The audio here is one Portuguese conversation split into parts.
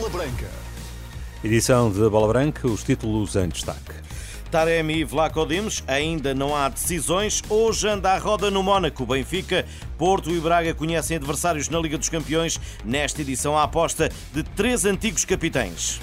Bola Branca. Edição de Bola Branca, os títulos em destaque. Taremi e Vlaco Dimos, ainda não há decisões. Hoje anda a roda no Mónaco. Benfica, Porto e Braga conhecem adversários na Liga dos Campeões. Nesta edição, a aposta de três antigos capitães.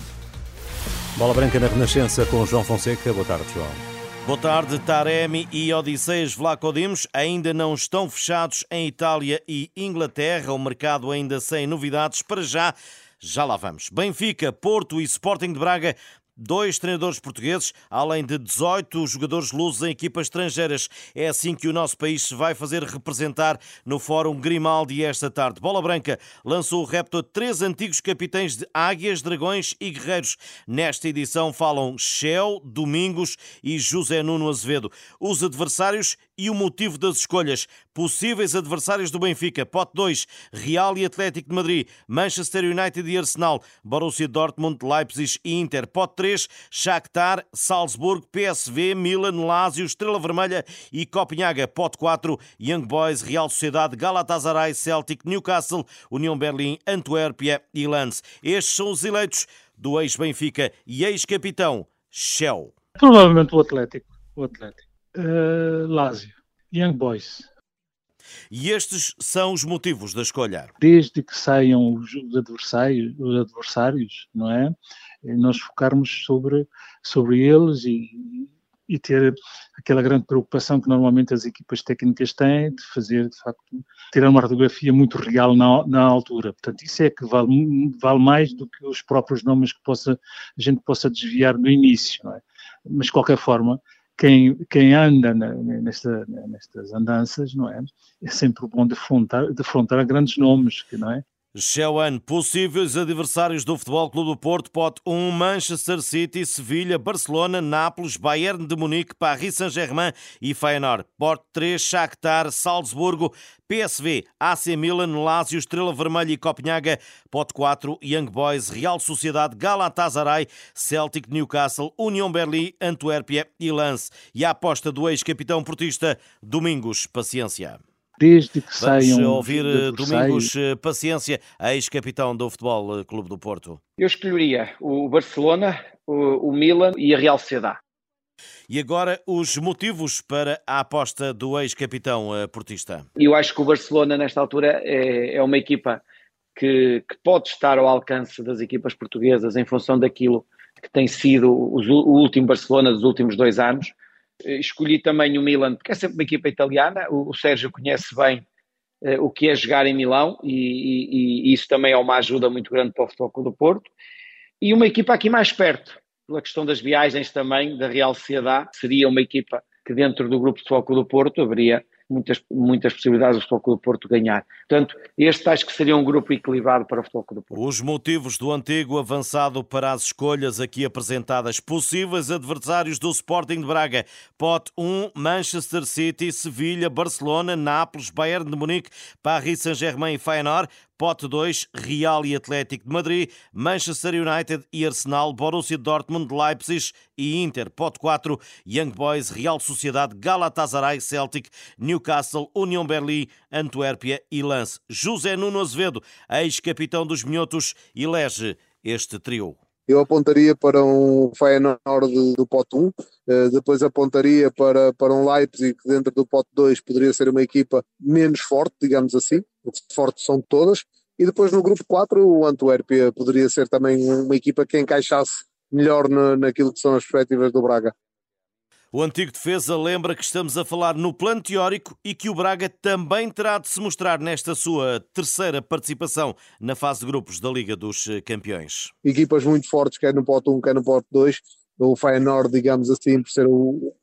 Bola Branca na Renascença com João Fonseca. Boa tarde, João. Boa tarde, Taremi e Odisseias Vlacodimos ainda não estão fechados em Itália e Inglaterra. O mercado ainda sem novidades. Para já, já lá vamos. Benfica, Porto e Sporting de Braga dois treinadores portugueses, além de 18 jogadores lusos em equipas estrangeiras. É assim que o nosso país se vai fazer representar no Fórum Grimaldi esta tarde. Bola Branca lançou o repto três antigos capitães de Águias, Dragões e Guerreiros. Nesta edição falam Shell, Domingos e José Nuno Azevedo. Os adversários e o motivo das escolhas. Possíveis adversários do Benfica, Pote 2, Real e Atlético de Madrid, Manchester United e Arsenal, Borussia Dortmund, Leipzig e Inter, Pote 3, Shakhtar, Salzburgo, PSV, Milan, Lazio, Estrela Vermelha e Copenhaga, Pote 4, Young Boys, Real Sociedade, Galatasaray, Celtic, Newcastle, União Berlim, Antuérpia e Lens. Estes são os eleitos do ex-Benfica e ex-capitão Shell. Provavelmente o Atlético. O Atlético uh, Lazio, Young Boys. E estes são os motivos da escolha? Desde que saiam os adversários, os adversários não é? Nós focarmos sobre, sobre eles e, e ter aquela grande preocupação que normalmente as equipas técnicas têm de fazer, de facto, ter uma radiografia muito real na, na altura. Portanto, isso é que vale, vale mais do que os próprios nomes que possa, a gente possa desviar no início, não é? Mas, de qualquer forma, quem, quem anda na, nesta, nestas andanças, não é? É sempre bom defrontar, defrontar grandes nomes, não é? Xeuan, possíveis adversários do Futebol Clube do Porto, pote 1, Manchester City, Sevilha, Barcelona, Nápoles, Bayern de Munique, Paris Saint-Germain e Feyenoord. Pote 3, Shakhtar, Salzburgo, PSV, AC Milan, Lazio, Estrela Vermelha e Copenhaga. Pote 4, Young Boys, Real Sociedade, Galatasaray, Celtic, Newcastle, União Berlim, Antuérpia e Lance. E a aposta do ex-capitão portista, Domingos Paciência desde que Vamos saiam. ouvir eh, Domingos eh, Paciência, ex-capitão do Futebol eh, Clube do Porto. Eu escolheria o Barcelona, o, o Milan e a Real Sociedade. E agora os motivos para a aposta do ex-capitão portista. Eu acho que o Barcelona, nesta altura, é, é uma equipa que, que, pode estar ao alcance das equipas portuguesas em função daquilo que tem sido o último Barcelona dos últimos dois anos Escolhi também o Milan, porque é sempre uma equipa italiana. O, o Sérgio conhece bem uh, o que é jogar em Milão e, e, e, isso também é uma ajuda muito grande para o Futebol Clube do Porto. E uma equipa aqui mais perto, pela questão das viagens também, da Real Sociedade, seria uma equipa que dentro do grupo de Futebol Clube do Porto haveria muitas, muitas possibilidades do Futebol do Porto ganhar. Portanto, este acho que seria um grupo equilibrado para o Futebol do Porto. Os motivos do antigo avançado para as escolhas aqui apresentadas. Possíveis adversários do Sporting de Braga. Pote 1, Manchester City, Sevilha, Barcelona, Nápoles, Bayern de Munique, Paris Saint-Germain e Feyenoord. Pote 2, Real e Atlético de Madrid, Manchester United e Arsenal, Borussia Dortmund, Leipzig e Inter. Pote 4, Young Boys, Real Sociedade, Galatasaray, Celtic, Newcastle, União Berlim, Antuérpia e Lance. José Nuno Azevedo, ex-capitão dos Minhotos, elege este trio. Eu apontaria para um Feyenoord do pote 1, eh, depois apontaria para, para um Leipzig que dentro do pote 2 poderia ser uma equipa menos forte, digamos assim, porque fortes são todas, e depois no grupo 4 o Antuérpia poderia ser também uma equipa que encaixasse melhor na, naquilo que são as perspectivas do Braga. O antigo defesa lembra que estamos a falar no plano teórico e que o Braga também terá de se mostrar nesta sua terceira participação na fase de grupos da Liga dos Campeões. Equipas muito fortes, quer no pote 1, quer no pote 2. O Feyenoord, digamos assim, por ser o,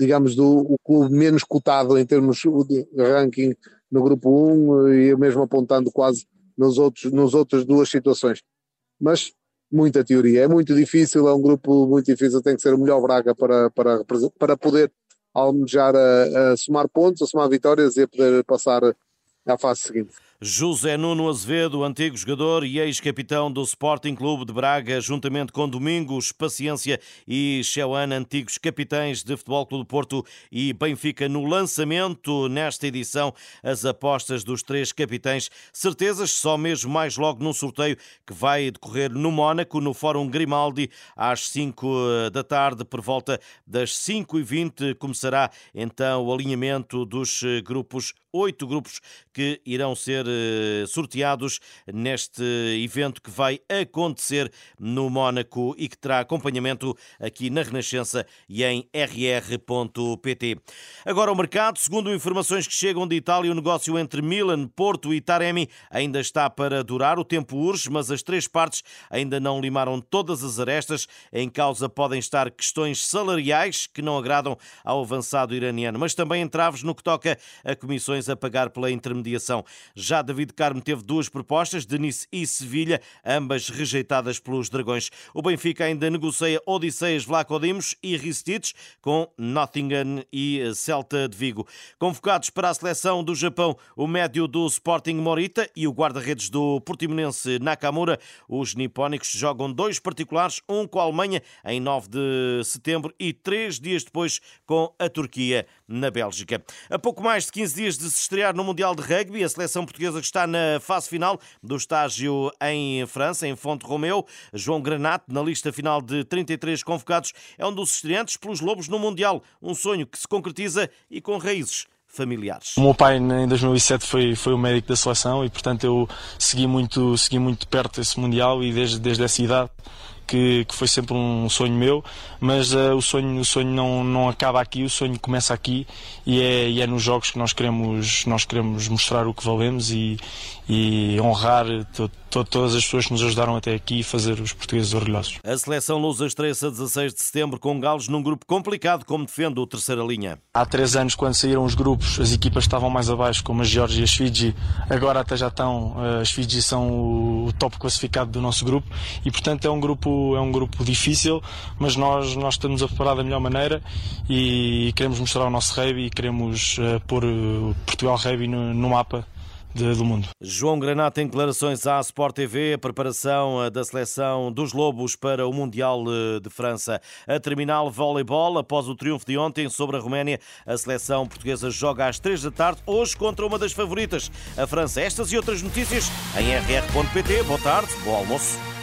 digamos, do, o clube menos cotado em termos de ranking no grupo 1 e mesmo apontando quase nos outros, nos outras duas situações. Mas muita teoria. É muito difícil, é um grupo muito difícil, tem que ser o melhor Braga para, para, para poder almejar a, a somar pontos, a somar vitórias e a poder passar à fase seguinte. José Nuno Azevedo, antigo jogador e ex-capitão do Sporting Clube de Braga, juntamente com Domingos Paciência e Cheuana, antigos capitães de Futebol Clube do Porto e Benfica, no lançamento nesta edição, as apostas dos três capitães. Certezas, só mesmo mais logo num sorteio que vai decorrer no Mónaco, no Fórum Grimaldi, às 5 eh, da tarde, por volta das 5h20, começará então o alinhamento dos eh, grupos oito grupos que irão ser eh, sorteados neste evento que vai acontecer no Mónaco e que terá acompanhamento aqui na Renascença e em rr.pt. Agora o mercado, segundo informações que chegam de Itália, o negócio entre Milan, Porto e Taremi ainda está para durar. O tempo urge, mas as três partes ainda não limaram todas as arestas. Em causa podem estar questões salariais que não agradam ao avançado iraniano, mas também entraves no que toca a comissões a pagar pela intermediação. Já David Carmo teve duas propostas, de Nice e Sevilha, ambas rejeitadas pelos Dragões. O Benfica ainda negocia Odisseias Vlacodimos e Ristich com Nottingham e Celta de Vigo. Convocados para a seleção do Japão, o médio do Sporting Morita e o guarda-redes do Portimonense Nakamura, os nipónicos jogam dois particulares, um com a Alemanha em 9 de setembro e três dias depois com a Turquia na Bélgica. A pouco mais de 15 dias de se estrear no Mundial de Rugby, a seleção portuguesa que está na fase final do estágio em França, em Fonte Romeu. João Granato, na lista final de 33 convocados, é um dos estreantes pelos Lobos no Mundial. Um sonho que se concretiza e com raízes familiares. O meu pai em 2007 foi, foi o médico da seleção e portanto eu segui muito, segui muito perto esse Mundial e desde, desde essa idade que, que foi sempre um sonho meu, mas uh, o sonho, o sonho não, não acaba aqui, o sonho começa aqui e é, e é nos jogos que nós queremos, nós queremos mostrar o que valemos e, e honrar to, to, todas as pessoas que nos ajudaram até aqui e fazer os portugueses orgulhosos. A seleção lusa estreia-se a 16 de setembro com Galos num grupo complicado, como defende o terceira linha. Há três anos, quando saíram os grupos, as equipas estavam mais abaixo, como a Geórgia e as Fiji. Agora até já estão, eh, as Fiji são o top classificado do nosso grupo e, portanto, é um grupo, é um grupo difícil, mas nós, nós estamos a preparar da melhor maneira e queremos mostrar o nosso rugby e queremos uh, pôr Portugal Rugby no, no mapa de, do mundo. João Granata em declarações à Sport TV, a preparação eh, da seleção dos Lobos para o Mundial eh, de França. A terminal voleibol, após o triunfo de ontem sobre a Roménia, a seleção portuguesa joga às três da tarde, hoje contra uma das favoritas, a França. Estas e outras notícias em rr.pt. Boa tarde, bom almoço.